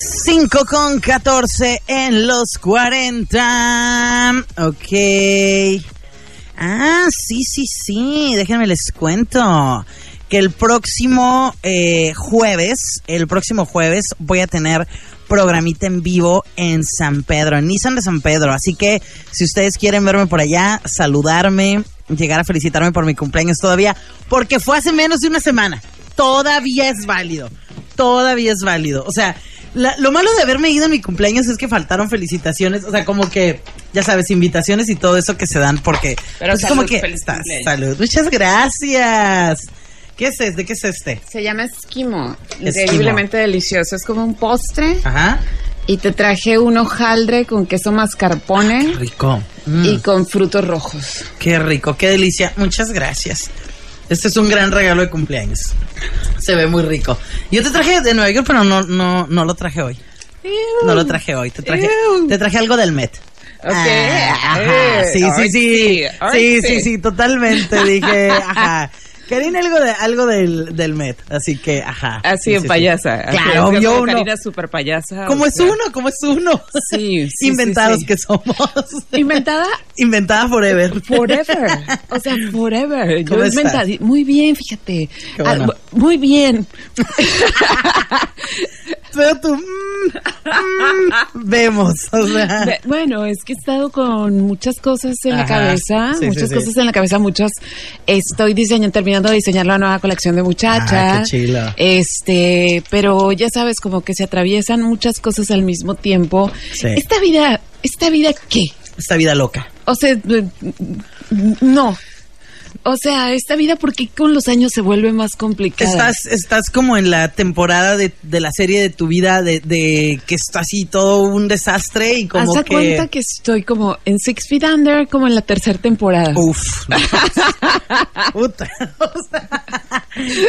5 con 14 en los 40. Ok. Ah, sí, sí, sí. Déjenme les cuento que el próximo eh, jueves, el próximo jueves voy a tener programita en vivo en San Pedro, en Nissan de San Pedro. Así que si ustedes quieren verme por allá, saludarme, llegar a felicitarme por mi cumpleaños todavía, porque fue hace menos de una semana. Todavía es válido. Todavía es válido. O sea, la- lo malo de haberme ido en mi cumpleaños es que faltaron felicitaciones, o sea, como que, ya sabes, invitaciones y todo eso que se dan porque... Pero pues, salud, como que... feliz está- cumpleaños. salud. Muchas gracias. ¿Qué es este? ¿Qué es este? Se llama esquimo. Esquimo. Increíblemente delicioso. Es como un postre. Ajá. Y te traje un hojaldre con queso mascarpone Rico. Mm, y con frutos rojos. Qué rico, qué delicia. Muchas gracias. Este es un gran regalo de cumpleaños. Se ve muy rico. Yo te traje de Nueva York, pero no, no, no lo traje hoy. No lo traje hoy. Te traje, Ew. te traje algo del Met. Ok. Ah, ajá. Eh, Sí, sí, sí. Sí, sí, sí, totalmente. Dije, ajá. Karina algo de algo del, del Met, así que, ajá. Así Sí, en sí, payasa. Claro, obvio, uno. Karina super payasa. Como es sea, uno, como es uno. Sí, sí, Inventados sí, sí. que somos. Inventada Inventada forever. forever. O sea, forever. ¿Cómo Yo inventada. Muy bien, fíjate. Qué bueno. Ah, muy bien. Pero tú, mm, mm, vemos, o sea. Bueno, es que he estado con muchas cosas en la cabeza, Sí, muchas sí. cosas en la cabeza, muchas. Estoy diseñando, terminando de diseñar la nueva colección de muchacha. Ah, qué chilo. Este, pero ya sabes, como que se atraviesan muchas cosas al mismo tiempo. Esta vida, esta vida, ¿qué? Esta vida loca. O sea, eh, no. O sea, esta vida, ¿por qué con los años se vuelve más complicada? Estás, estás como en la temporada de, de la serie de tu vida de, de que está así todo un desastre y como Haz que. cuenta que estoy como en Six Feet Under, como en la tercera temporada. Uf. no. Puta. O sea,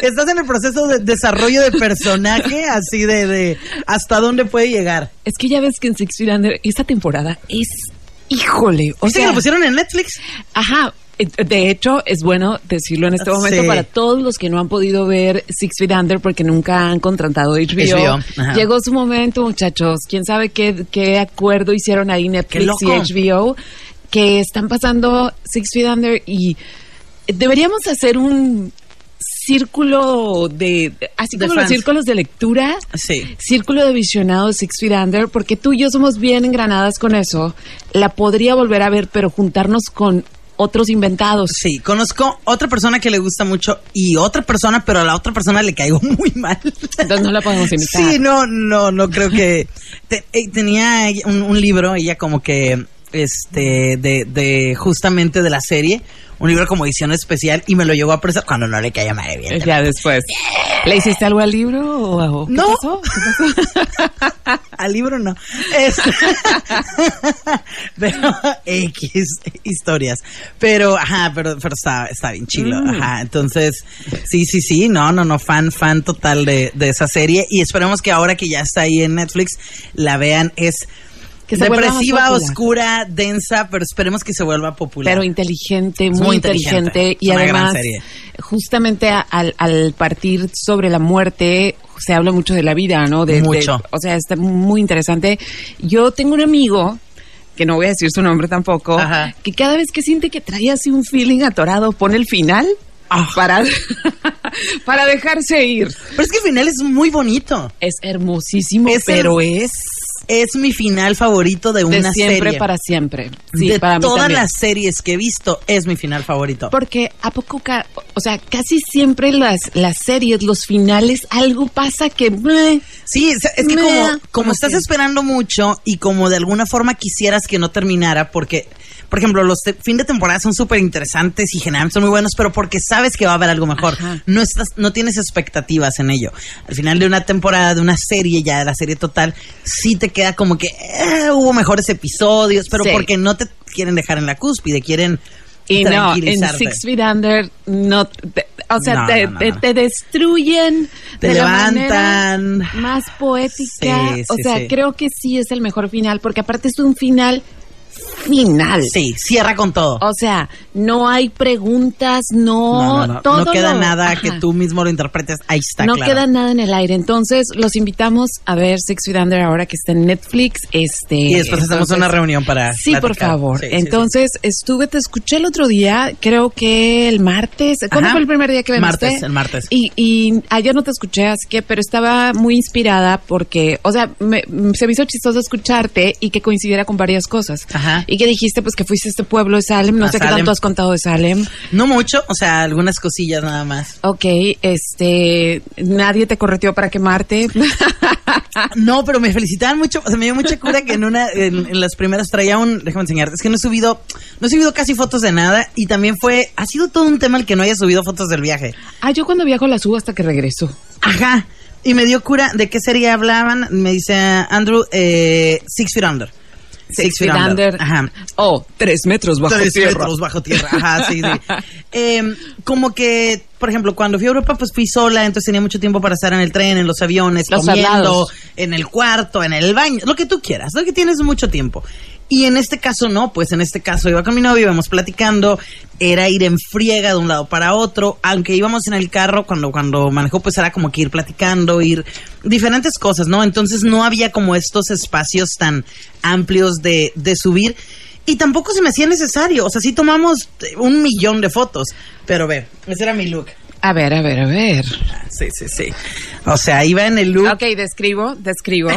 estás en el proceso de desarrollo de personaje, así de, de hasta dónde puede llegar. Es que ya ves que en Six Feet Under esta temporada es, híjole, o ¿Viste que sea, lo pusieron en Netflix? ajá. Eh, De hecho, es bueno decirlo en este momento Sí. para todos los que no han podido ver Six Feet Under porque nunca han contratado HBO. Llegó su momento, muchachos. ¿Quién sabe qué, qué acuerdo hicieron ahí Netflix y HBO? Que están pasando Six Feet Under y deberíamos hacer un círculo de, así De como los círculos de lectura, Sí. Círculo de Visionados Six Feet Under, porque tú y yo somos bien engranadas con eso. La podría volver a ver, pero juntarnos con otros inventados. Sí, conozco otra persona que le gusta mucho y otra persona, pero a la otra persona le caigo muy mal. Entonces no la podemos invitar. Sí, no, no, no creo que te- eh, tenía un libro, ella como que este de, de justamente de la serie, un libro como edición especial y me lo llevó a prestar cuando no le caía madre bien. Ya después. ¿Le hiciste algo al libro o, qué No. pasó? ¿Qué pasó? Al libro no. Este- pero X historias. Pero, ajá, pero, pero está, está bien chilo. Mm. Ajá. Entonces, sí, sí, sí. No, no, no. Fan, fan total de, de esa serie. Y esperemos que ahora que ya está ahí en Netflix, la vean. Es Que se depresiva, oscura, densa, pero esperemos que se vuelva popular. Pero inteligente, muy, muy inteligente. inteligente. Y además, justamente al, al partir sobre la muerte, se habla mucho de la vida, ¿no? De, Mucho. de- o sea, está muy interesante. Yo tengo un amigo, que no voy a decir su nombre tampoco, Ajá. que cada vez que siente que trae así un feeling atorado, pone el final. Ah. Para, para dejarse ir. Pero es que el final es muy bonito. Es hermosísimo, Es pero es Es mi final favorito de de una siempre serie. para siempre. Sí, de para todas las series que he visto, es mi final favorito. Porque a poco, ca- o sea, casi siempre las, las series, los finales, algo pasa que... bleh, Sí, es, es que como, como como estás que- esperando mucho y como de alguna forma quisieras que no terminara, porque, por ejemplo, los fin de temporada son súper interesantes y generalmente son muy buenos, pero porque sabes que va a haber algo mejor. Ajá. No estás, no tienes expectativas en ello. Al final de una temporada, de una serie, ya de la serie total, sí te queda como que eh, hubo mejores episodios, pero Sí. porque no te quieren dejar en la cúspide, quieren Y no, en. Six Feet Under, no, te- o sea, No, te, no, no, te- no. te destruyen. Te de la levantan. manera más poética. Sí, o sí, sea, sí. creo que sí es el mejor final, porque aparte es un final final. Sí, cierra con todo. O sea, no hay preguntas, no, no, no, no. todo no queda lo- nada ajá. que tú mismo lo interpretes. Ahí está, no claro. queda nada en el aire. Entonces, los invitamos a ver Six Feet Under ahora que está en Netflix. Este, Y después hacemos una reunión para. Sí, por favor. Sí, sí, sí. Entonces, estuve, te escuché el otro día, creo que el martes. ¿Cuándo Ajá. fue el primer día que veniste? Martes, el martes. Y, y ayer no te escuché, así que, pero estaba muy inspirada porque, o sea, me- se me hizo chistoso escucharte y que coincidiera con varias cosas. Ajá. Y que dijiste, pues, que fuiste a este pueblo de Salem. No A sé qué Salem. tanto has contado de Salem. No mucho, o sea, algunas cosillas nada más. Ok, este, nadie te correteó para quemarte. No, pero me felicitaban mucho, o sea, me dio mucha cura que en una, en, en las primeras traía un, déjame enseñarte, es que no he subido, no he subido casi fotos de nada y también fue, ha sido todo un tema el que no haya subido fotos del viaje. ah, yo cuando viajo la subo hasta que regreso. Ajá. Y me dio cura de qué serie hablaban, me dice Andrew, eh, Six Feet Under. Six Feet Under. Ajá. Oh, tres metros bajo Tres tierra. metros bajo tierra. Ajá, sí, sí. Em, como que, por ejemplo, cuando fui a Europa, pues fui sola, entonces tenía mucho tiempo para estar en el tren, en los aviones, Los comiendo, en el cuarto, en el baño, lo que tú quieras, lo que tienes mucho tiempo. Y en este caso no, pues en este caso iba con mi novio, íbamos platicando, era ir en friega de un lado para otro, aunque íbamos en el carro, cuando, cuando manejó, pues era como que ir platicando, ir diferentes cosas, ¿no? Entonces no había como estos espacios tan amplios de, de subir. Y tampoco se me hacía necesario. O sea, sí tomamos un millón de fotos. Pero ve, ese era mi look. A ver, a ver, a ver. Sí, sí, sí. O sea, iba en el look. Ok, describo, describo.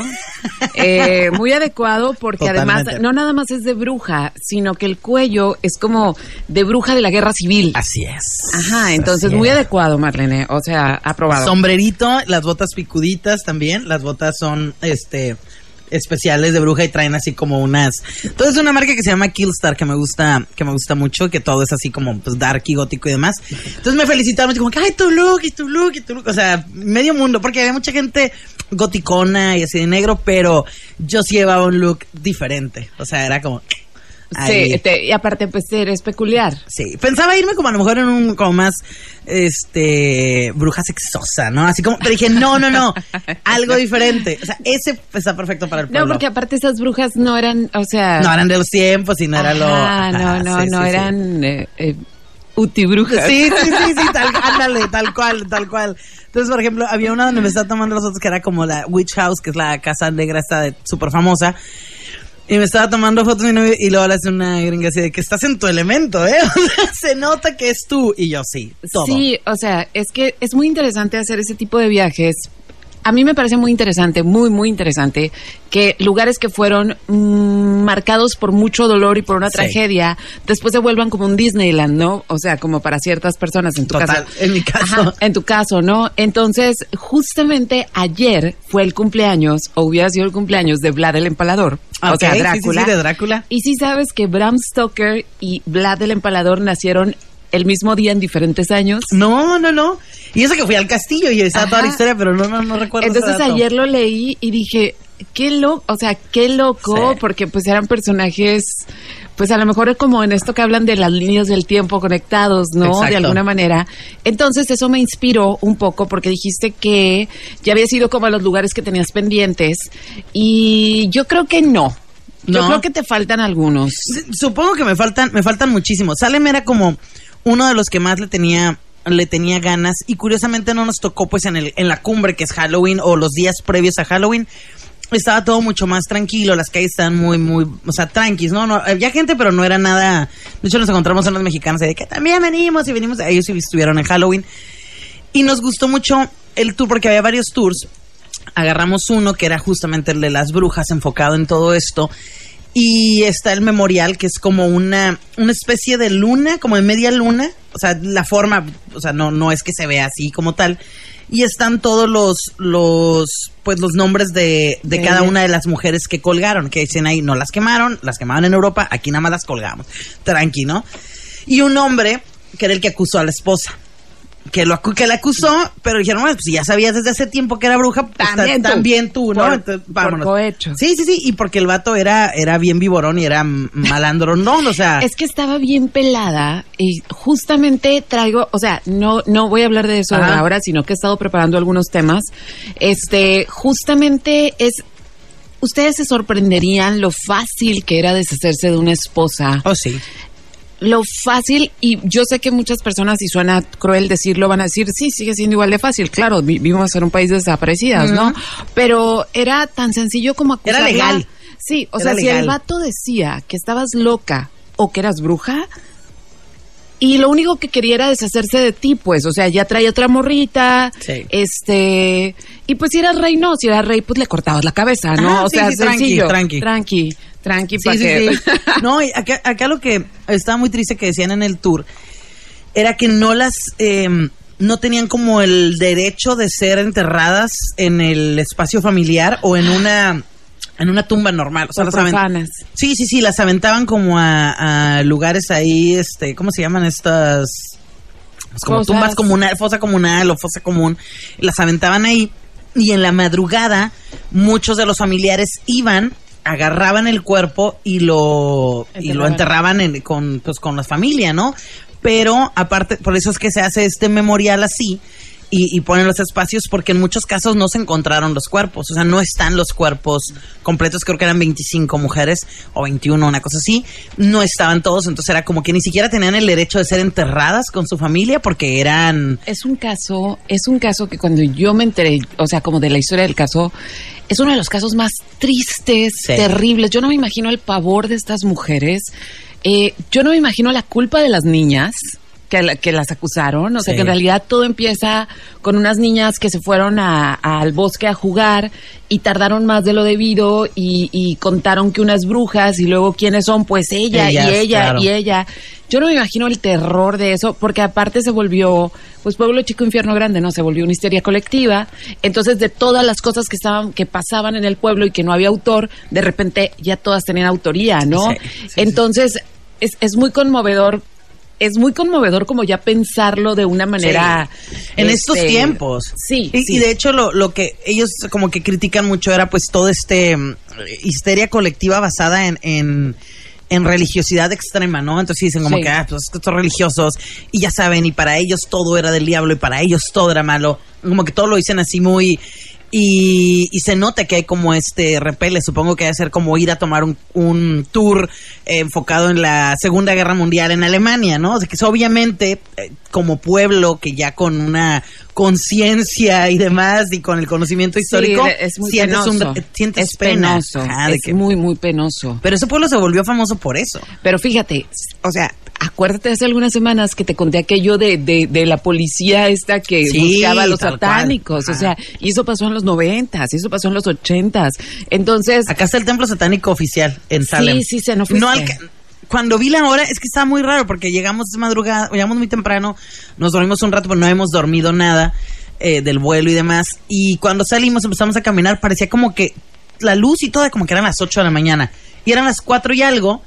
Eh, muy adecuado porque Totalmente. además no nada más es de bruja, sino que el cuello es como de bruja de la guerra civil. Así es. Ajá, entonces muy es. adecuado, Marlene. O sea, aprobado. Sombrerito, las botas picuditas también. Las botas son, este, especiales de bruja y traen así como unas. Todo es una marca que se llama Killstar que me gusta, que me gusta mucho, que todo es así como pues dark y gótico y demás. Entonces me felicitaron, como que ay tu look y tu look y tu look, o sea, medio mundo, porque había mucha gente goticona y así de negro, pero yo sí llevaba un look diferente, o sea, era como. Sí, te- y aparte, pues eres peculiar. Sí, pensaba irme como a lo mejor en un como más este bruja sexosa, ¿no? Así como, pero dije, no, no, no, algo diferente. O sea, ese está perfecto para el pueblo. No, porque aparte esas brujas no eran, o sea... no eran de los tiempos y no era lo Ajá, no, no, sí, no sí, sí. eran eh, eh, utibrujas. Sí, sí, sí, sí, tal, ándale, tal cual, tal cual. Entonces, por ejemplo, había una donde me estaba tomando las fotos que era como la Witch House, que es la casa negra esta súper famosa. Y me estaba tomando fotos y luego le hace una gringa así de que estás en tu elemento, ¿eh? O sea, se nota que es tú. Y yo sí. Sí, o sea, es que es muy interesante hacer ese tipo de viajes. A mí me parece muy interesante, muy, muy interesante, que lugares que fueron mm, marcados por mucho dolor y por una Sí. tragedia, después se vuelvan como un Disneyland, ¿no? O sea, como para ciertas personas en tu Total, caso. en mi caso. Ajá, en tu caso, ¿no? Entonces, justamente ayer fue el cumpleaños, o hubiera sido el cumpleaños de Vlad el Empalador. o sea, sí, sí, Drácula. sí, de Drácula. Y sí sabes que Bram Stoker y Vlad el Empalador nacieron el mismo día en diferentes años. No, no, no. Y eso que fui al castillo y estaba toda la historia, pero no, no, no recuerdo. ese Entonces dato. ayer lo leí y dije, qué loco, o sea, qué loco, Sí. porque pues eran personajes, pues a lo mejor como en esto que hablan de las líneas del tiempo conectados, ¿no? Exacto. De alguna manera. Entonces eso me inspiró un poco porque dijiste que ya habías ido como a los lugares que tenías pendientes y yo creo que no. Yo No. creo que te faltan algunos. Supongo que me faltan, me faltan muchísimo. Salem era como uno de los que más le tenía le tenía ganas y curiosamente no nos tocó pues en el en la cumbre que es Halloween o los días previos a Halloween estaba todo mucho más tranquilo, las calles estaban muy muy, o sea, tranquis, no, no, había gente pero no era nada. De hecho nos encontramos a unos mexicanos de que también venimos y venimos, ellos estuvieron en Halloween y nos gustó mucho el tour porque había varios tours. Agarramos uno que era justamente el de las brujas, enfocado en todo esto. Y está el memorial, que es como una, una especie de luna, como de media luna. O sea, la forma, o sea, no, no es que se vea así como tal. Y están todos los, los, pues los nombres de, de cada una de las mujeres que colgaron, que dicen ahí, no las quemaron, las quemaban en Europa, aquí nada más las colgamos. Tranqui, ¿no? Y un hombre, que era el que acusó a la esposa. Que, lo, acu- que la acusó, pero dijeron, bueno, pues ya sabías desde hace tiempo que era bruja, pues También ta- tú. también tú, ¿no? Por- Entonces, por vámonos. cohecho. Sí, sí, sí, y porque el vato era, era bien viborón y era malandrón, ¿no? O sea, Es que estaba bien pelada y justamente traigo, o sea, no no voy a hablar de eso Ajá. ahora, sino que he estado preparando algunos temas. Este, justamente es ustedes se sorprenderían lo fácil que era deshacerse de una esposa. Oh, sí. Lo fácil, y yo sé que muchas personas, si suena cruel decirlo, van a decir, sí, sigue siendo igual de fácil. Claro, vi- vivimos en un país de desaparecidas, ¿no? Pero era tan sencillo como Era acusarla. legal. Sí, o Era sea, si el vato decía que estabas loca o que eras bruja, y lo único que quería era deshacerse de ti, pues, o sea, ya traía otra morrita, Sí. este, y pues si eras rey, no, si eras rey, pues le cortabas la cabeza, ¿no? O sí, sea, sí, tranqui, tranqui. tranqui, tranqui, Sí, sí, sí. No, y acá, acá lo que estaba muy triste que decían en el tour era que no las, eh, no tenían como el derecho de ser enterradas en el espacio familiar o en una, en una tumba normal. O sea, las aven- profanas. Sí, sí, sí, las aventaban como a, a lugares ahí, este, ¿cómo se llaman estas? Pues como tumbas comunal, fosa comunal o fosa común. Las aventaban ahí y en la madrugada muchos de los familiares iban, agarraban el cuerpo y lo, y lo Enterraban. enterraban en- con, pues, con la familia, ¿no? Pero aparte, por eso es que se hace este memorial así. Y, y ponen los espacios porque en muchos casos no se encontraron los cuerpos, o sea, no están los cuerpos completos, creo que eran 25 mujeres o 21, una cosa así, no estaban todos, entonces era como que ni siquiera tenían el derecho de ser enterradas con su familia porque eran... Es un caso, es un caso que cuando yo me enteré, o sea, como de la historia del caso, es uno de los casos más tristes, Sí. terribles. Yo no me imagino el pavor de estas mujeres. Eh, yo no me imagino la culpa de las niñas. Que, la- que las acusaron, o sea Sí. que en realidad todo empieza con unas niñas que se fueron a- al bosque a jugar y tardaron más de lo debido y, y contaron que unas brujas y luego quiénes son, pues ella Ellas, y ella claro. y ella. Yo no me imagino el terror de eso, porque aparte se volvió, pues pueblo chico, infierno grande, ¿no? Se volvió una histeria colectiva. Entonces, de todas las cosas que estaban, que pasaban en el pueblo y que no había autor, de repente ya todas tenían autoría, ¿no? Sí, sí, sí. Entonces, es, es muy conmovedor. Es muy conmovedor como ya pensarlo de una manera... Sí. En estos este, tiempos. Sí, Y, sí. y de hecho lo, lo que ellos como que critican mucho era pues todo este mm, histeria colectiva basada en, en, en religiosidad extrema, ¿no? Entonces dicen como Sí. que, ah, pues estos religiosos, y ya saben, y para ellos todo era del diablo, y para ellos todo era malo. Como que todo lo dicen así muy... Y, y se nota que hay como este repele, supongo que debe ser como ir a tomar un, un tour eh, enfocado en la Segunda Guerra Mundial en Alemania, ¿no? O sea, que es obviamente eh, como pueblo que ya con una conciencia y demás y con el conocimiento histórico, Sí, es muy sientes, penoso. sientes es pena. penoso. Ajá, de es que- muy, muy penoso. Pero ese pueblo se volvió famoso por eso. Pero fíjate, o sea, acuérdate hace algunas semanas que te conté aquello de, de, de la policía esta que Sí, buscaba a los satánicos. O sea, y eso pasó en los noventas, y eso pasó en los ochentas. Entonces, Acá está el templo satánico oficial en Sí, Salem. sí, se nos fuiste. alca- Cuando vi la hora, es que estaba muy raro porque llegamos de madrugada, llegamos muy temprano, nos dormimos un rato, pero no hemos dormido nada eh, del vuelo y demás. Y cuando salimos, empezamos a caminar, parecía como que la luz y todo, como que eran las 8 de la mañana. Y eran las 4 y algo.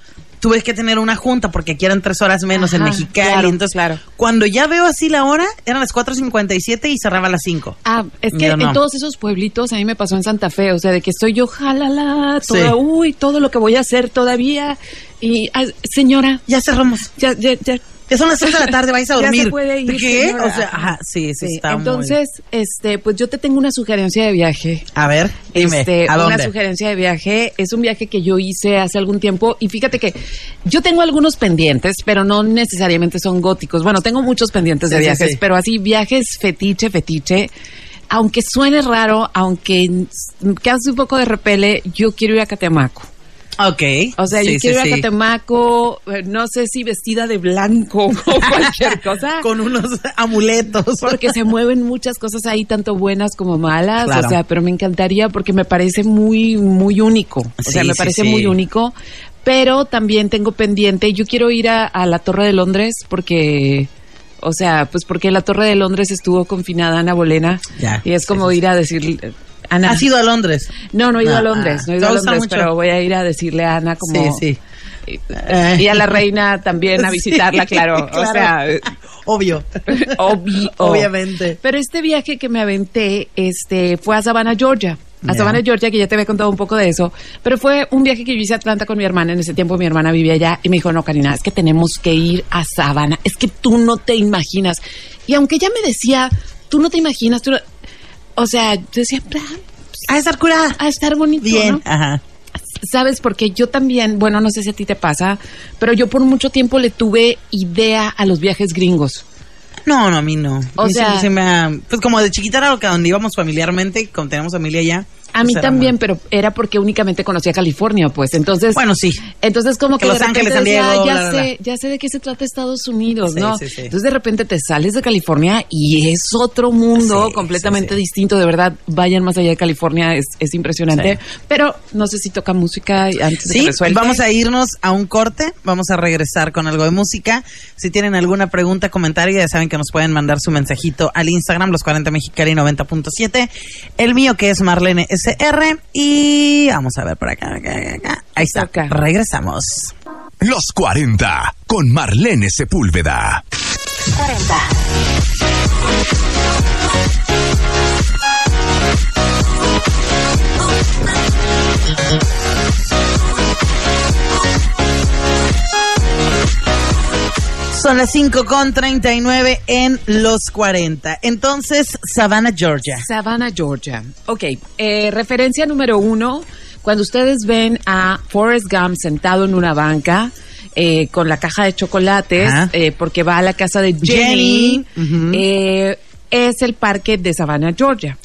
Tuve que tener una junta porque aquí eran tres horas menos en Ajá, Mexicali. claro, entonces, claro. cuando ya veo así la hora, eran las 4.57 y cerraba a las 5. ah, es que no. en todos esos pueblitos a mí me pasó en Santa Fe, o sea, de que estoy yo, jalala, toda, Sí. uy, todo lo que voy a hacer todavía. Y, ah, señora, Ya cerramos. ya, ya, ya, Ya son las 3 de la tarde, vais a Ya se dormir. puede ir, ¿Qué? señora. O sea, ajá, sí, sí, Sí, está muy- Entonces, este, pues yo te tengo una sugerencia de viaje. A ver, dime, Este, ¿a una dónde? sugerencia de viaje. Es un viaje que yo hice hace algún tiempo y fíjate que yo tengo algunos pendientes, pero no necesariamente son góticos. Bueno, tengo muchos pendientes de Sí, viajes, sí. pero así viajes fetiche, fetiche. Aunque suene raro, aunque cause un poco de repele, yo quiero ir a Catemaco. Ok. O sea, Sí, yo sí, quiero ir a Catemaco, eh, no sé si vestida de blanco o cualquier cosa. Con unos amuletos. Porque se mueven muchas cosas ahí, tanto buenas como malas. Claro. O sea, pero me encantaría porque me parece muy, muy único. O sea, me parece muy único. Pero también tengo pendiente, yo quiero ir a, a la Torre de Londres porque, o sea, pues porque la Torre de Londres estuvo confinada Ana Bolena. Ya, Y es como sí, ir a decirle, Ana. ¿Has ido a Londres? No, no he ido Ah, a Londres, no he ido ¿te a gusta Londres, mucho? pero voy a ir a decirle a Ana como... Sí, sí. Y, y a la reina también a visitarla, Sí, claro. O sea, Obvio. Obvio. Obviamente. Pero este viaje que me aventé, este, fue a Savannah, Georgia. A Ya. Savannah, Georgia, que ya te había contado un poco de eso. Pero fue un viaje que yo hice a Atlanta con mi hermana. En ese tiempo mi hermana vivía allá y me dijo, no, Karina, es que tenemos que ir a Savannah. Es que tú no te imaginas. Y aunque ella me decía, tú no te imaginas, tú no-". O sea, yo decía, "Ah, pues A estar curada. A estar bonito, Bien, ¿no? ajá. ¿Sabes? Porque yo también, bueno, no sé si a ti te pasa, pero yo por mucho tiempo le tuve idea a los viajes gringos. No, no, a mí no. O sea- siempre se me ha- pues como de chiquita era lo que donde íbamos familiarmente, como tenemos familia allá. A mí también, pero era porque únicamente conocía California, pues. Entonces, Bueno, sí. Entonces como Que que, Los de Ángeles, San decía, Diego, "Ah, ya bla, bla, sé, ya sé de qué se trata Estados Unidos, Sí, ¿no? sí, sí. Entonces de repente te sales de California y es otro mundo completamente distinto, de verdad, vayan más allá de California, es, es impresionante. Pero no sé si toca música antes de Sí, que resuelva. vamos a irnos a un corte, vamos a regresar con algo de música. Si tienen alguna pregunta, comentario, ya saben que nos pueden mandar su mensajito al Instagram, los 40 Mexicali 90.7. El mío que es Marlene Y vamos a ver por acá. acá, acá. Ahí está, Toca. regresamos. Los 40 con Marlene Sepúlveda. 40. Son las 5 con 39 en los 40. Entonces, Savannah, Georgia. Savannah, Georgia. Ok, eh, referencia número uno, cuando ustedes ven a Forrest Gump sentado en una banca eh, con la caja de chocolates, eh, porque va a la casa de Jenny, eh, es el parque de Savannah, Georgia.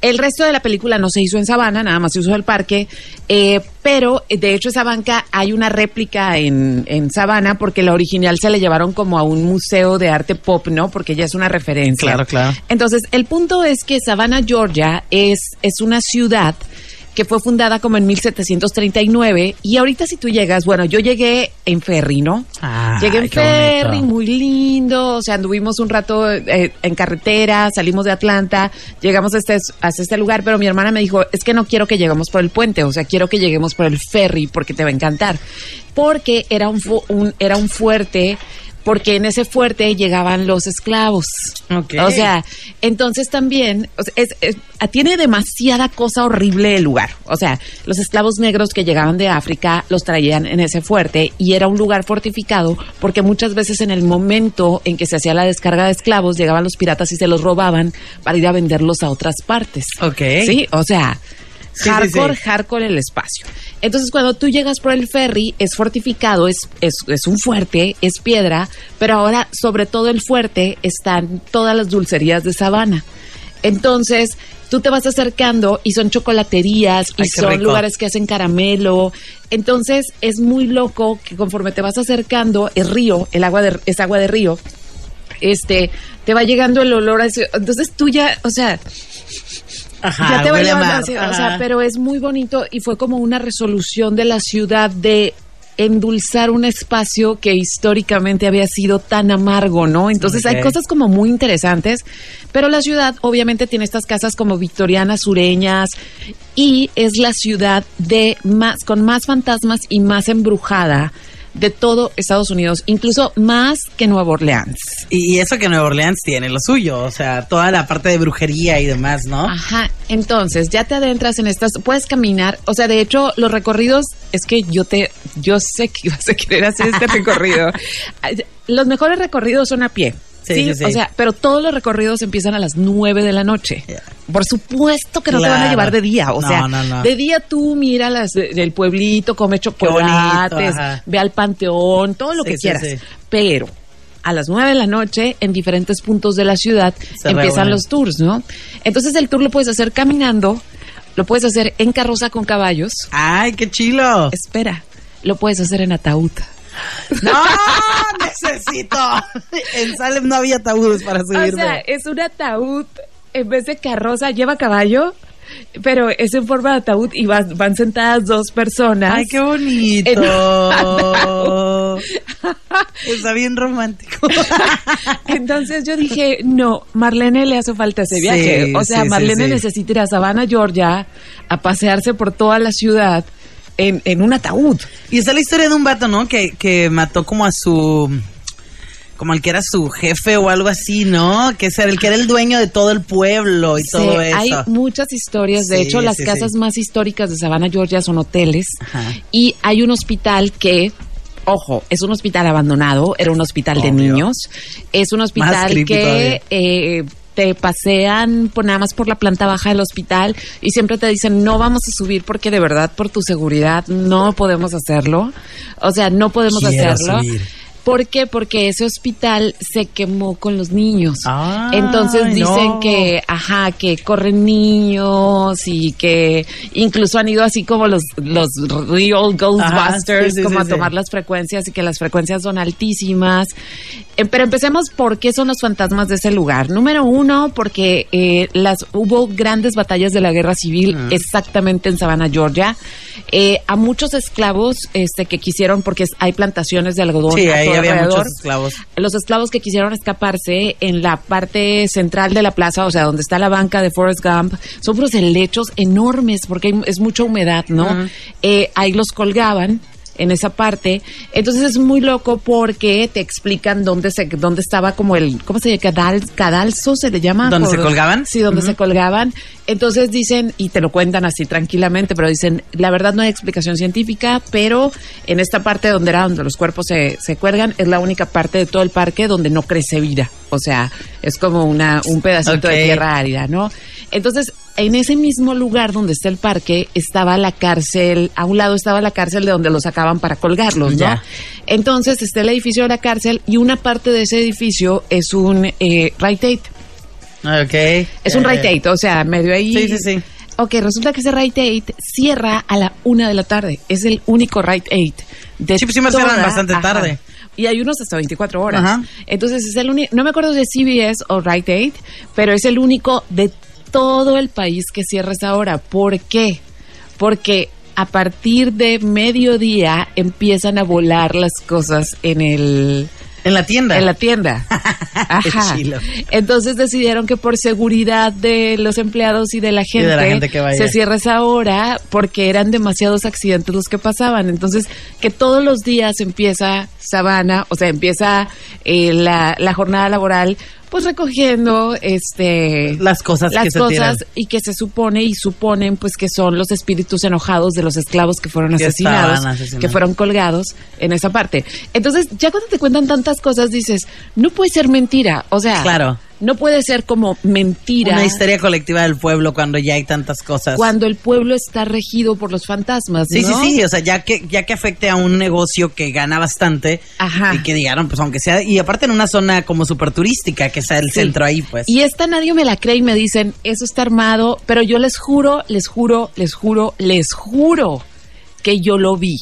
El resto de la película no se hizo en Savannah, nada más se usó el parque, eh, pero de hecho esa banca hay una réplica en, en Savannah porque la original se le llevaron como a un museo de arte pop, ¿no? Porque ya es una referencia. Claro, claro. Entonces, el punto es que Savannah, Georgia, es, es una ciudad que fue fundada como en 1739 y ahorita si tú llegas, bueno, yo llegué en ferry, ¿no? Ay, llegué en bonito. ferry, muy lindo, o sea, anduvimos un rato eh, en carretera, salimos de Atlanta, llegamos a este, a este lugar, pero mi hermana me dijo, es que no quiero que lleguemos por el puente, o sea, quiero que lleguemos por el ferry porque te va a encantar, porque era un, fu- un- era un fuerte porque en ese fuerte llegaban los esclavos. Ok. O sea, entonces también o sea, es, es- ah, tiene demasiada cosa horrible el lugar. O sea, los esclavos negros que llegaban de África los traían en ese fuerte y era un lugar fortificado porque muchas veces en el momento en que se hacía la descarga de esclavos llegaban los piratas y se los robaban para ir a venderlos a otras partes. Ok. Sí, o sea, Sí, hardcore, sí. hardcore el espacio. Entonces, cuando tú llegas por el ferry, es fortificado, es, es, es un fuerte, es piedra, pero ahora sobre todo el fuerte están todas las dulcerías de sabana. Entonces, tú te vas acercando y son chocolaterías y Ay, son rico. lugares que hacen caramelo. Entonces, es muy loco que conforme te vas acercando, es río, el agua de, es agua de río, este, te va llegando el olor a ese, entonces tú ya, o sea, Ajá, ya te va a llevando mar. así, o sea, pero es muy bonito y fue como una resolución de la ciudad de endulzar un espacio que históricamente había sido tan amargo, ¿no? Entonces hay cosas como muy interesantes, pero la ciudad obviamente tiene estas casas como victorianas, sureñas y es la ciudad de más con más fantasmas y más embrujada de todo Estados Unidos, incluso más que Nueva Orleans. Y, eso que Nueva Orleans tiene lo suyo, o sea, toda la parte de brujería y demás, ¿no? Ajá, entonces ya te adentras en estas, puedes caminar, o sea, de hecho los recorridos, es que yo te, yo sé que vas a querer hacer este recorrido. Los mejores recorridos son a pie. Sí, Sí, sí, o sea, pero todos los recorridos empiezan a las 9 de la noche. Por supuesto que no te van a llevar de día, o No, sea, no, no. de día tú mira las del pueblito, come chocolates, bonito, ve al panteón, todo lo Sí, que quieras. sí. Pero a las 9 de la noche, en diferentes puntos de la ciudad, Se empiezan los tours, ¿no? Entonces el tour lo puedes hacer caminando, lo puedes hacer en carroza con caballos. ¡Ay, qué chilo! Espera, lo puedes hacer en ataúd. ¡No! ¡Necesito! En Salem no había ataúdes para O subirme. sea, es un ataúd en vez de carroza, lleva caballo, pero es en forma de ataúd y van, van sentadas dos personas. ¡Ay, qué bonito! Está bien romántico. Entonces yo dije, no, Marlene le hace falta ese Sí, viaje. o sea, sí, Marlene sí. necesita ir a Savannah, Georgia, a pasearse por toda la ciudad en, en un ataúd. Y está la historia de un vato, ¿no? Que, que mató como a su... Como al que era su jefe o algo así, ¿no? Que es el que era el dueño de todo el pueblo y Sí, todo eso. hay muchas historias. De Sí, hecho, las sí, casas más históricas de Savannah, Georgia son hoteles. Ajá. Y hay un hospital que, ojo, es un hospital abandonado, era un hospital de niños. Es un hospital que eh, te pasean por, nada más por la planta baja del hospital y siempre te dicen no vamos a subir porque de verdad por tu seguridad no podemos hacerlo. O sea, no podemos Quiero hacerlo. subir. ¿Por qué? Porque ese hospital se quemó con los niños. Ay, Entonces dicen no. que, ajá, que corren niños y que incluso han ido así como los, los real Ghostbusters, sí, sí, como sí, a tomar las frecuencias y que las frecuencias son altísimas. Eh, pero empecemos por qué son los fantasmas de ese lugar. Número uno, porque eh, las hubo grandes batallas de la guerra civil exactamente en Savannah, Georgia. Eh, a muchos esclavos este, que quisieron, porque hay plantaciones de algodón había muchos esclavos. Los esclavos que quisieron escaparse en la parte central de la plaza, o sea, donde está la banca de Forrest Gump, son unos helechos enormes porque hay- es mucha humedad, ¿no? Eh, ahí los colgaban en esa parte. Entonces es muy loco porque te explican dónde se dónde estaba como el ¿cómo se llama? Cadal, cadalso se le llama. ¿Dónde se colgaban? Sí, donde se colgaban. Entonces dicen y te lo cuentan así tranquilamente, pero dicen, la verdad no hay explicación científica, pero en esta parte donde era donde los cuerpos se, se cuelgan es la única parte de todo el parque donde no crece vida. O sea, es como una un pedacito de tierra árida, ¿no? Entonces, en ese mismo lugar donde está el parque estaba la cárcel, a un lado estaba la cárcel de donde los sacaban para colgarlos, ¿no? Ya. Entonces está el edificio de la cárcel y una parte de ese edificio es un eh, Rite Aid. Ok. Es un Rite Aid, o sea, medio ahí. Sí, sí, sí. Ok, resulta que ese Rite Aid cierra a la una de la tarde. Es el único Rite Aid de Sí, pues sí me cierran bastante ajá. tarde. Y hay unos hasta 24 horas. Ajá. Entonces es el único, no me acuerdo de CBS o Rite Aid, pero es el único de todo el país que cierra esa hora. ¿Por qué? Porque a partir de mediodía empiezan a volar las cosas en el En la tienda. en la tienda. Ajá. Entonces decidieron que por seguridad de los empleados y de la gente, de la gente que vaya. se cierra esa hora porque eran demasiados accidentes los que pasaban. Entonces, que todos los días empieza Sabana, o sea, empieza eh, la, la jornada laboral, pues recogiendo este Las cosas las que se cosas tiran. y que se supone y suponen pues que son los espíritus enojados de los esclavos que fueron Que asesinados, asesinados. que fueron colgados en esa parte. Entonces, ya cuando te cuentan tantas cosas dices, no puede ser mentira, o sea, Claro. No puede ser como mentira Una histeria colectiva del pueblo cuando ya hay tantas cosas. cuando el pueblo está regido por los fantasmas, Sí, ¿no? sí, sí, o sea, ya que ya que afecte a un negocio que gana bastante Ajá. y que dijeron, pues aunque sea, y aparte en una zona como súper turística, que sea el Sí. centro ahí, pues. Y esta nadie me la cree y me dicen, eso está armado, pero yo les juro, les juro, les juro, les juro que yo lo vi.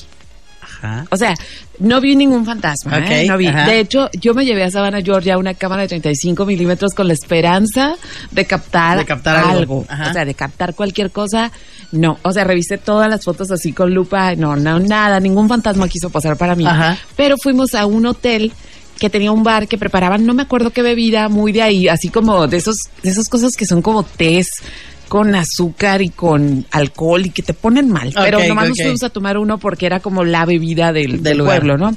Ajá. O sea, no vi ningún fantasma, ¿eh? Ok, no vi. ajá. De hecho, yo me llevé a Savannah, Georgia, una cámara de 35 milímetros con la esperanza de captar, De captar algo. O sea, de captar cualquier cosa. No, o sea, revisé todas las fotos así con lupa. No, no, nada, ningún fantasma quiso pasar para mí. Ajá. Pero fuimos a un hotel que tenía un bar que preparaban, no me acuerdo qué bebida, muy de ahí, así como de esos, de esas cosas que son como tés con azúcar y con alcohol y que te ponen mal. Pero nomás nos fuimos a tomar uno porque era como la bebida del, Del pueblo, ¿no?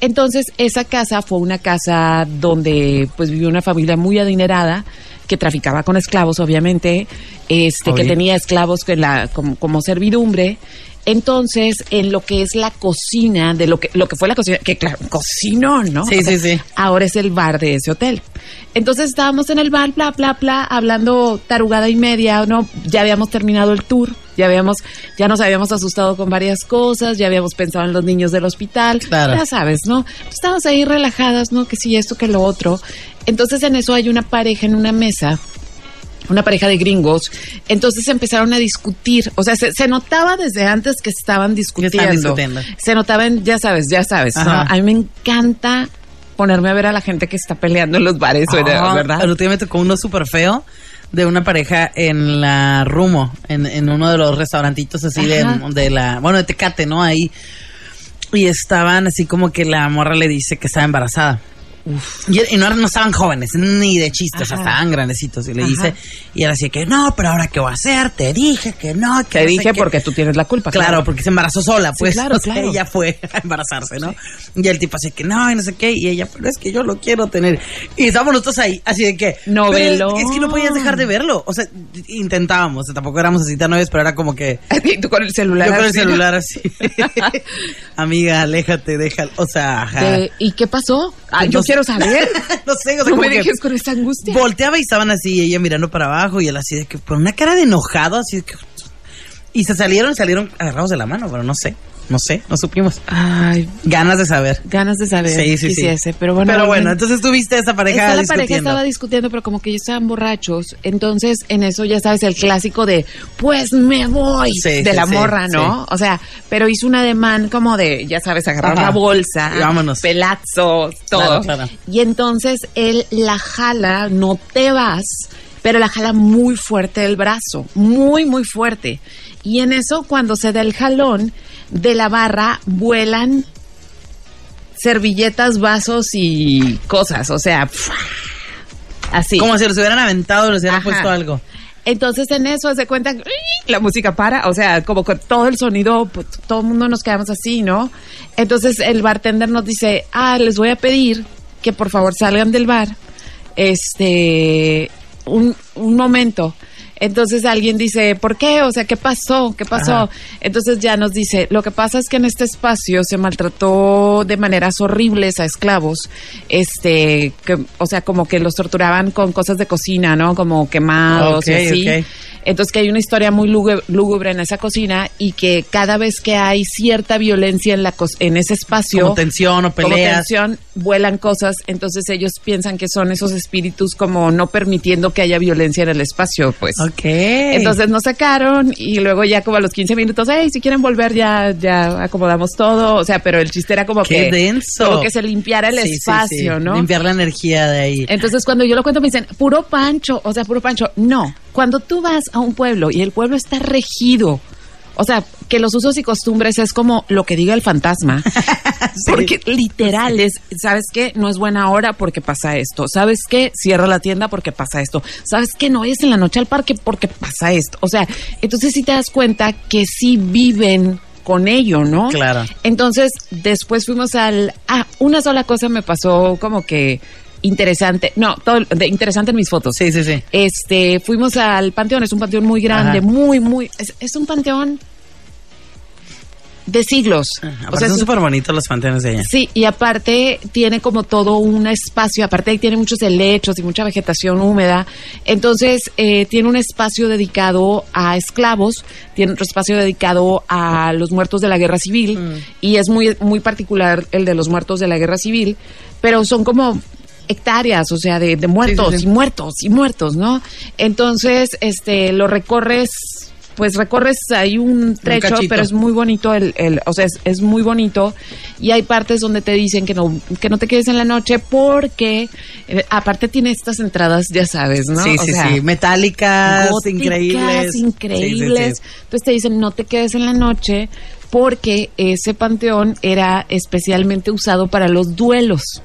Entonces, esa casa fue una casa donde pues vivió una familia muy adinerada que traficaba con esclavos, obviamente, este, que tenía esclavos que la, como, como servidumbre. Entonces, en lo que es la cocina, de lo que, lo que fue la cocina, que claro, cocinó, ¿no? Sí, sí, sí. Ahora es el bar de ese hotel. Entonces estábamos en el bar, bla, bla, bla, hablando tarugada y media, ¿no? Ya habíamos terminado el tour, ya habíamos, ya nos habíamos asustado con varias cosas, ya habíamos pensado en los niños del hospital, Claro. ya sabes, ¿no? Estábamos ahí relajadas, ¿no? Que sí, esto, que lo otro. Entonces en eso hay una pareja en una mesa una pareja de gringos, entonces empezaron a discutir, o sea, se, se notaba desde antes que estaban discutiendo. discutiendo. Se notaban, ya sabes, ya sabes. A mí me encanta ponerme a ver a la gente que está peleando en los bares, Ah, ¿verdad? Me tocó uno súper feo de una pareja en la Rumo, en, en uno de los restaurantitos así de, de la, bueno, de Tecate, ¿no? Ahí. Y estaban así como que la morra le dice que estaba embarazada. Y, y no, no estaban jóvenes, ni de chistes, o sea, estaban grandecitos. Y le Ajá. dice, y él así que, no, pero ahora qué voy a hacer, te dije que no, que Te no dije qué". porque tú tienes la culpa. Claro, porque se embarazó sola, pues. claro, o sea, claro. ella fue a embarazarse, ¿no? Y el tipo así que no, y no sé qué. Y ella, pero es que yo lo quiero tener. Y estábamos nosotros ahí, así de que. Novelón. pero Es, es que no podías dejar de verlo. O sea, intentábamos. tampoco éramos así tan novios, pero era como que. Y tú con el celular. yo con el celular así. Amiga, aléjate, déjalo. O sea, ajá. ¿Y qué pasó? Ah, yo sé. Quiero saber. no sé, o sea, no como me que dejes con esta angustia. volteaba y estaban así, ella mirando para abajo y él así de que, con una cara de enojado, así de que... Y se salieron, salieron agarrados de la mano, pero no sé, no sé, no supimos. Ay, Ganas de saber. ganas de saber. Sí, sí, sí. Pero bueno, pero bueno, entonces tú viste a esa pareja Esta la discutiendo. pareja estaba discutiendo, pero como que ellos estaban borrachos. Entonces, en eso ya sabes el clásico de, pues me voy, Sí, de sí, la morra, ¿no? O sea, pero hizo un ademán como de, ya sabes, agarrar Ajá. la bolsa, Y vámonos. pelazos, todo. Claro, claro. Y entonces él la jala, no te vas, pero la jala muy fuerte del brazo, muy, muy fuerte. Y en eso, cuando se da el jalón, de la barra vuelan servilletas, vasos y cosas, o sea, así. Como si los hubieran aventado, les hubieran Ajá. puesto algo. Entonces en eso se cuenta, la música para, o sea, como con todo el sonido, pues, todo el mundo nos quedamos así, ¿no? Entonces el bartender nos dice, ah, les voy a pedir que por favor salgan del bar, este, un, un momento. Entonces alguien dice, ¿por qué? O sea, ¿qué pasó? ¿Qué pasó? Ajá. Entonces ya nos dice, lo que pasa es que en este espacio se maltrató de maneras horribles a esclavos, este, que, o sea, como que los torturaban con cosas de cocina, ¿no? Como quemados y así. Entonces que hay una historia muy lúgubre, en esa cocina y que cada vez que hay cierta violencia en la co- en ese espacio, Como tensión o como peleas. tensión, vuelan cosas, entonces ellos piensan que son esos espíritus como no permitiendo que haya violencia en el espacio, pues. Ok. Entonces nos sacaron y luego ya como a los 15 minutos, hey, si quieren volver ya ya acomodamos todo, o sea, pero el chiste era como Qué que denso. como que se limpiara el Sí, sí, espacio, sí. ¿no? Limpiar la energía de ahí. Entonces cuando yo lo cuento me dicen, puro pancho, o sea, puro pancho. No, cuando tú vas a un pueblo y el pueblo está regido, o sea, que los usos y costumbres es como lo que diga el fantasma. Porque literal es, ¿sabes qué? No es buena hora porque pasa esto. ¿Sabes qué? Cierra la tienda porque pasa esto. ¿Sabes qué? No es en la noche al parque porque pasa esto. O sea, entonces sí te das cuenta que sí viven con ello, ¿no? Claro. Entonces, después fuimos al... Ah, una sola cosa me pasó como que interesante. No, todo de interesante en mis fotos. Sí, sí, sí. Este, fuimos al panteón, es un panteón muy grande, Ajá. muy, muy... Es, es un panteón de siglos. Aparte o sea, son súper bonitos los panteones de ella. Sí, y aparte tiene como todo un espacio, aparte ahí tiene muchos helechos y mucha vegetación húmeda, entonces eh, tiene un espacio dedicado a esclavos, tiene otro espacio dedicado a los muertos de la guerra civil, Mm. y es muy, muy particular el de los muertos de la guerra civil, pero son como hectáreas, o sea, de, de muertos Sí, sí, sí. y muertos y muertos, ¿no? Entonces, este, lo recorres, pues recorres ahí un trecho, pero es muy bonito el, el o sea, es, es muy bonito y hay partes donde te dicen que no que no te quedes en la noche porque eh, aparte tiene estas entradas, ya sabes, ¿no? Sí, O sí, sea, sí. Metálicas, góticas, increíbles. increíbles. Entonces te dicen, no te quedes en la noche porque ese panteón era especialmente usado para los duelos.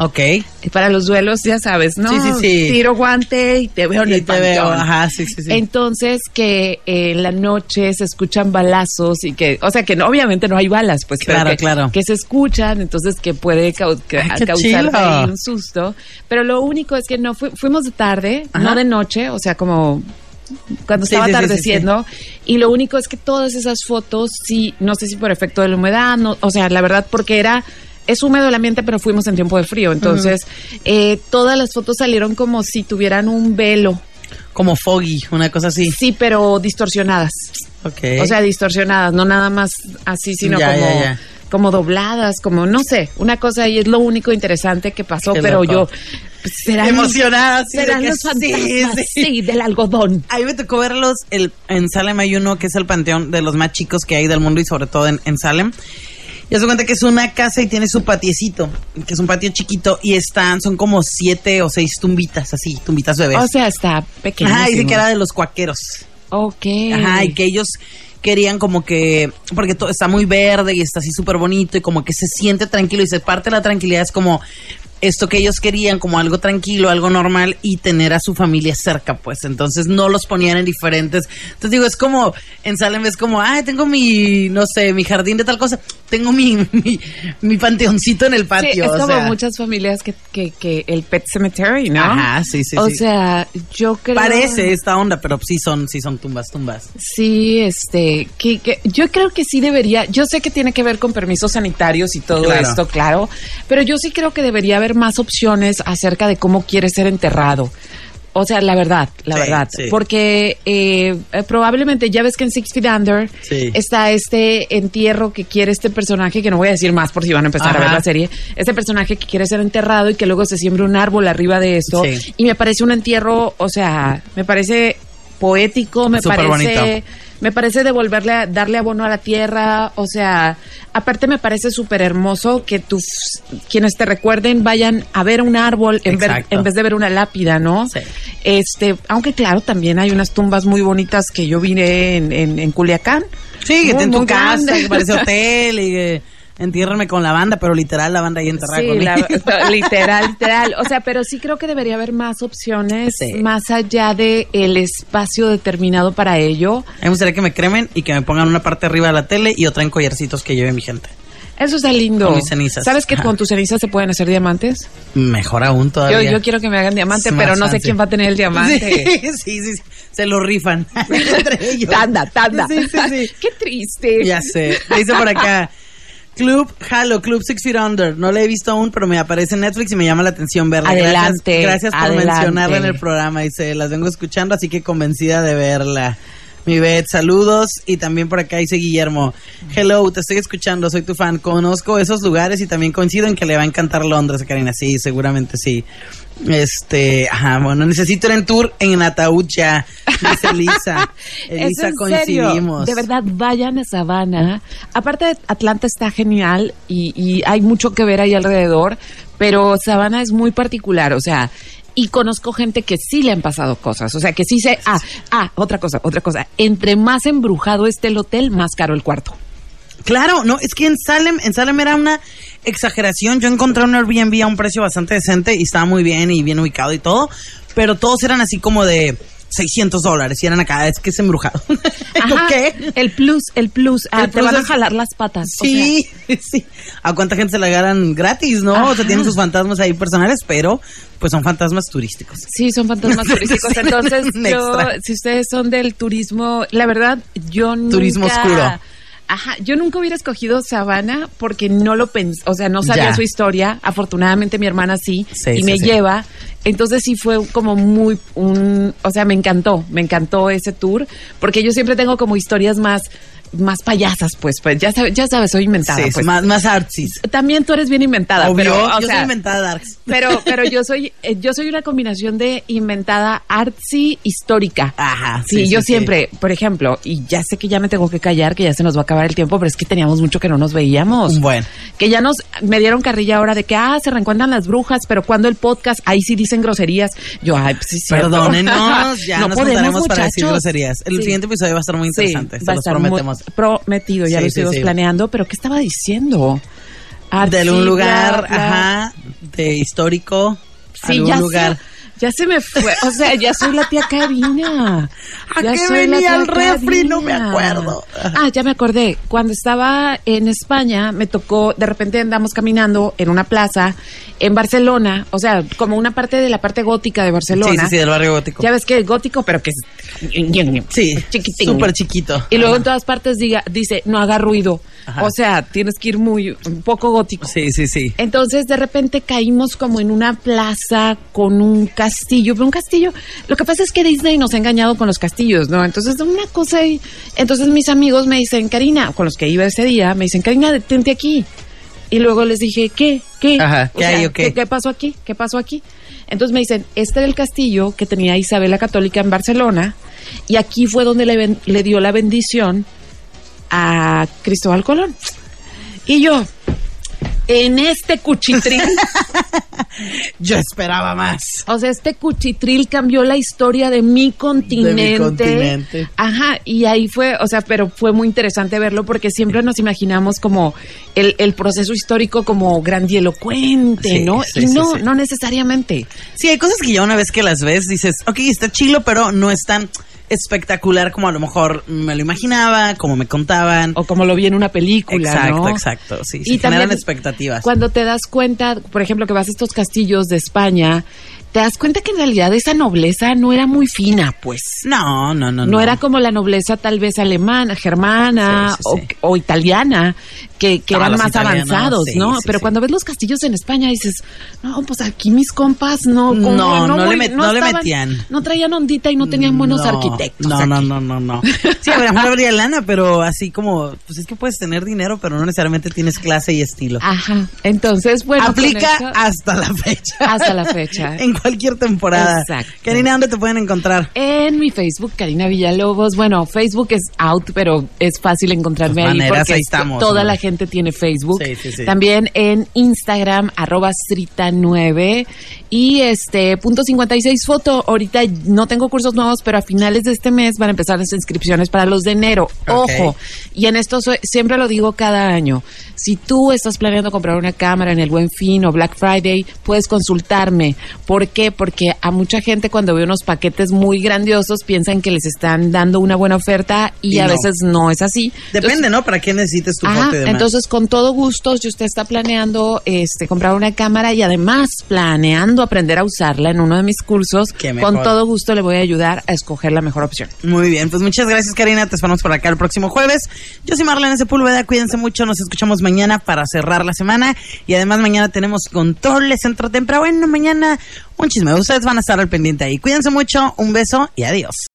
Ok. Y Para los duelos, ya sabes, ¿no? Sí, sí, sí. Tiro guante y te veo en Y el te veo, ajá, sí, sí, sí. Entonces que eh, en la noche se escuchan balazos y que, o sea que no, obviamente no hay balas, pues pero Claro, que, claro. que se escuchan, entonces que puede cau- Ay, causar ahí un susto. Pero lo único es que no fu- fuimos de tarde, Ajá. no de noche, o sea como cuando estaba sí, sí, sí, atardeciendo y lo único es que todas esas fotos sí no sé si por efecto de la humedad no, o sea la verdad porque era es húmedo el ambiente pero fuimos en tiempo de frío entonces eh, todas las fotos salieron como si tuvieran un velo Como foggy, una cosa así. sí pero distorsionadas Ok. o sea distorsionadas no nada más así sino Ya, como ya, ya. como dobladas como no sé una cosa ahí es lo único interesante que pasó Qué pero loco. yo pues, serán Emocionada, sí, serán que los sí, fantasmas sí. sí del algodón A mí me tocó verlos el, en Salem hay uno que es el panteón de los más chicos que hay del mundo y sobre todo en, en Salem. Y se cuenta que es una casa y tiene su patiecito, que es un patio chiquito y están, son como siete o seis tumbitas así, tumbitas bebés. O sea, está pequeño. Ajá, dice que era de los cuaqueros. Ok. Ajá, y que ellos querían como que, porque todo está muy verde y está así súper bonito y como que se siente tranquilo y se parte la tranquilidad, es como esto que ellos querían como algo tranquilo, algo normal y tener a su familia cerca, pues. Entonces no los ponían en diferentes. Entonces digo, es como en Salem es como, ay, tengo mi, no sé, mi jardín de tal cosa, tengo mi, mi, mi panteoncito en el patio. Sí, es o como sea. muchas familias que, que, que el Pet Cemetery, ¿no? Ajá, sí, sí, O sí. sea, yo creo... Parece esta onda, pero sí son, sí son tumbas, tumbas. Sí, este, que, que yo creo que sí debería, yo sé que tiene que ver con permisos sanitarios y todo Claro. esto, claro, pero yo sí creo que debería haber más opciones acerca de cómo quiere ser enterrado. O sea, la verdad, la Sí, verdad. sí. Porque eh, eh, probablemente, ya ves que en Six Feet Under Sí. está este entierro que quiere este personaje, que no voy a decir más por si van a empezar a ver la serie, este personaje que quiere ser enterrado y que luego se siembra un árbol arriba de esto. Y me parece un entierro, o sea, me parece poético, me Súper parece bonito. Me parece devolverle a- darle abono a la tierra, o sea, aparte me parece súper hermoso que tus quienes te recuerden vayan a ver un árbol en, ver- en vez de ver una lápida, ¿no? Sí. Este, aunque claro, también hay unas tumbas muy bonitas que yo vine en, en, en Culiacán. Sí, que en tu casa, que parece hotel y que entiérrame con la banda, pero literal la banda ahí enterrada Sí, conmigo. la- literal, literal. O sea, pero sí creo que debería haber más opciones Sí. más allá de el espacio determinado para ello. A mí me gustaría que me cremen y que me pongan una parte arriba de la tele y otra en collarcitos que lleve mi gente. Eso está lindo. Con mis cenizas. ¿Sabes que Ajá. con tus cenizas se pueden hacer diamantes? Mejor aún todavía. yo quiero que me hagan diamante, pero no sé quién va a tener el diamante. Sí, sí, sí, sí. Se lo rifan entre ellos. Tanda, tanda. Sí, sí, sí. Qué triste. Ya sé. Dice por acá. Club Halo, Club Six Feet Under. No la he visto aún, pero me aparece en Netflix y me llama la atención verla. Adelante, Gracias, gracias por adelante. mencionarla en el programa. Dice, las vengo escuchando, así que convencida de verla. Mi Bet, saludos. Y también por acá dice Guillermo. Hello, te estoy escuchando, soy tu fan. Conozco esos lugares y también coincido en que le va a encantar Londres a Karina. Sí, seguramente sí. Este, ajá, bueno, necesito ir en tour en Ataúd ya. Dice Elisa. ¿Es Elisa, serio? coincidimos. De verdad, vayan a Savannah. Aparte, Atlanta está genial y, y hay mucho que ver ahí alrededor, pero Savannah es muy particular, o sea, y conozco gente que sí le han pasado cosas, o sea, que sí se... Ah, ah, otra cosa, otra cosa. Entre más embrujado esté el hotel, más caro el cuarto. Claro, no, es que en Salem, en Salem era una exageración. Yo encontré un Airbnb a un precio bastante decente y estaba muy bien y bien ubicado y todo, pero todos eran así como de 600 dólares y eran acá, es que es embrujado. Ajá, ¿Qué? El plus, el plus. Ah, El te plus van a jalar las patas. o sea, Sí, sí. ¿A cuánta gente se la ganan gratis, no? O sea, Ajá. tienen sus fantasmas ahí personales, pero pues son fantasmas turísticos. Sí, son fantasmas turísticos. Entonces, yo, si ustedes son del turismo, la verdad, yo nunca... Turismo oscuro. Ajá, yo nunca hubiera escogido Sabana porque no lo pensé, o sea, no sabía Ya. su historia. Afortunadamente mi hermana sí, Sí, y sí, me sí. lleva. Entonces sí fue como muy un, o sea, me encantó, me encantó ese tour porque yo siempre tengo como historias más más payasas, pues, pues ya sabes, ya sabes, soy inventada, sí, pues. más, más artsis. También tú eres bien inventada, Obvio, pero o yo sea, soy inventada darks. pero, pero yo soy, eh, yo soy una combinación de inventada artsy histórica. Ajá, Sí, sí, yo sí, siempre, por ejemplo, y ya sé que ya me tengo que callar, que ya se nos va a acabar el tiempo, pero es que teníamos mucho que no nos veíamos. Un buen. Que ya nos me dieron carrilla ahora de que, ah, se reencuentran las brujas, pero cuando el podcast, ahí sí dicen groserías. Yo, ay, pues sí. Perdónenos, ya no nos podemos, para decir groserías. El siguiente episodio va a estar muy interesante, se los estar prometido, ya Sí, lo sí, estamos sí. planeando, pero ¿qué estaba diciendo? de Artsy, un lugar, bla. ajá, de histórico, Sí, algún ya lugar. Ya se me fue. O sea, ya soy la tía Karina. ¿A Ya qué soy la venía tía el refri? No me Karina. acuerdo. Ah, ya me acordé. Cuando estaba en España, me tocó, de repente andamos caminando en una plaza en Barcelona, o sea, como una parte de la parte gótica de Barcelona. Sí, sí, sí, del barrio gótico. Ya ves que es gótico, pero que es Sí, chiquitín. súper chiquito. Y luego en todas partes diga, dice, no haga ruido. Ajá. O sea, tienes que ir muy, un poco gótico. Sí, sí, sí. Entonces de repente caímos como en una plaza con un castillo, pero un castillo, lo que pasa es que Disney nos ha engañado con los castillos, ¿no? Entonces una cosa y entonces mis amigos me dicen, Karina, con los que iba ese día, me dicen, Karina, detente aquí. Y luego les dije, ¿qué? ¿Qué? Ajá, ¿qué hay qué? ¿qué, qué pasó aquí? ¿Qué pasó aquí? Entonces me dicen, este era el castillo que tenía Isabel la Católica en Barcelona y aquí fue donde le, ben- le dio la bendición a Cristóbal Colón. Y yo, en este cuchitrín, Yo esperaba más. O sea, este cuchitril cambió la historia de mi continente. continente. Ajá, y ahí fue, o sea, pero fue muy interesante verlo porque siempre nos imaginamos como el, el proceso histórico como grandielocuente, Sí, ¿no? sí, y no, sí. no necesariamente. Sí, hay cosas que ya una vez que las ves dices, ok, está chilo, pero no es tan espectacular como a lo mejor me lo imaginaba, como me contaban. O como lo vi en una película, exacto, ¿no? exacto. Sí, Y se generan expectativas. Cuando te das cuenta, por ejemplo, que vas a estos castillos de España, te das cuenta que en realidad esa nobleza no era muy fina, pues. No, no, no, No, era como la nobleza tal vez alemana, germana Sí, sí, sí. O, o italiana, que, que No, eran más italianos, avanzados, ¿no? Pero cuando ves los castillos en España dices, no, pues aquí mis compas no... como No, no le muy- met- no le metían. No traían ondita y no tenían buenos No, arquitectos. No, aquí. no, no, no, no. Sí, a ver, habría lana, pero así como, pues es que puedes tener dinero, pero no necesariamente tienes clase y estilo. Ajá, entonces, bueno... Aplica esto- hasta la fecha. Hasta la fecha. en cualquier temporada. Exacto. Karina, ¿dónde te pueden encontrar? En mi Facebook, Karina Villalobos. Bueno, Facebook es out, pero es fácil encontrarme ahí maneras, porque ahí es- estamos, toda la gente tiene Facebook. Sí, sí, sí. También en Instagram, arroba Srita9. Y este, punto 56 foto. Ahorita no tengo cursos nuevos, pero a finales de este mes van a empezar las inscripciones para los de enero. Ojo. Y en esto soy- siempre lo digo cada año. Si tú estás planeando comprar una cámara en el Buen Fin o Black Friday, puedes consultarme. ¿Por qué? Porque a mucha gente cuando ve unos paquetes muy grandiosos piensan que les están dando una buena oferta y, Y a no. veces no es así. Depende, ¿no? ¿Para qué necesites tu Ajá, demás? entonces con todo gusto, si usted está planeando este comprar una cámara y además planeando aprender a usarla en uno de mis cursos, con todo gusto le voy a ayudar a escoger la mejor opción. Muy bien, pues muchas gracias Karina, te esperamos por acá el próximo jueves. Yo soy Marlene Sepúlveda, cuídense mucho, nos escuchamos mañana para cerrar la semana y además mañana tenemos controles centro temprano. Bueno, mañana un chisme, ustedes van a estar al pendiente ahí. Cuídense mucho, un beso y adiós.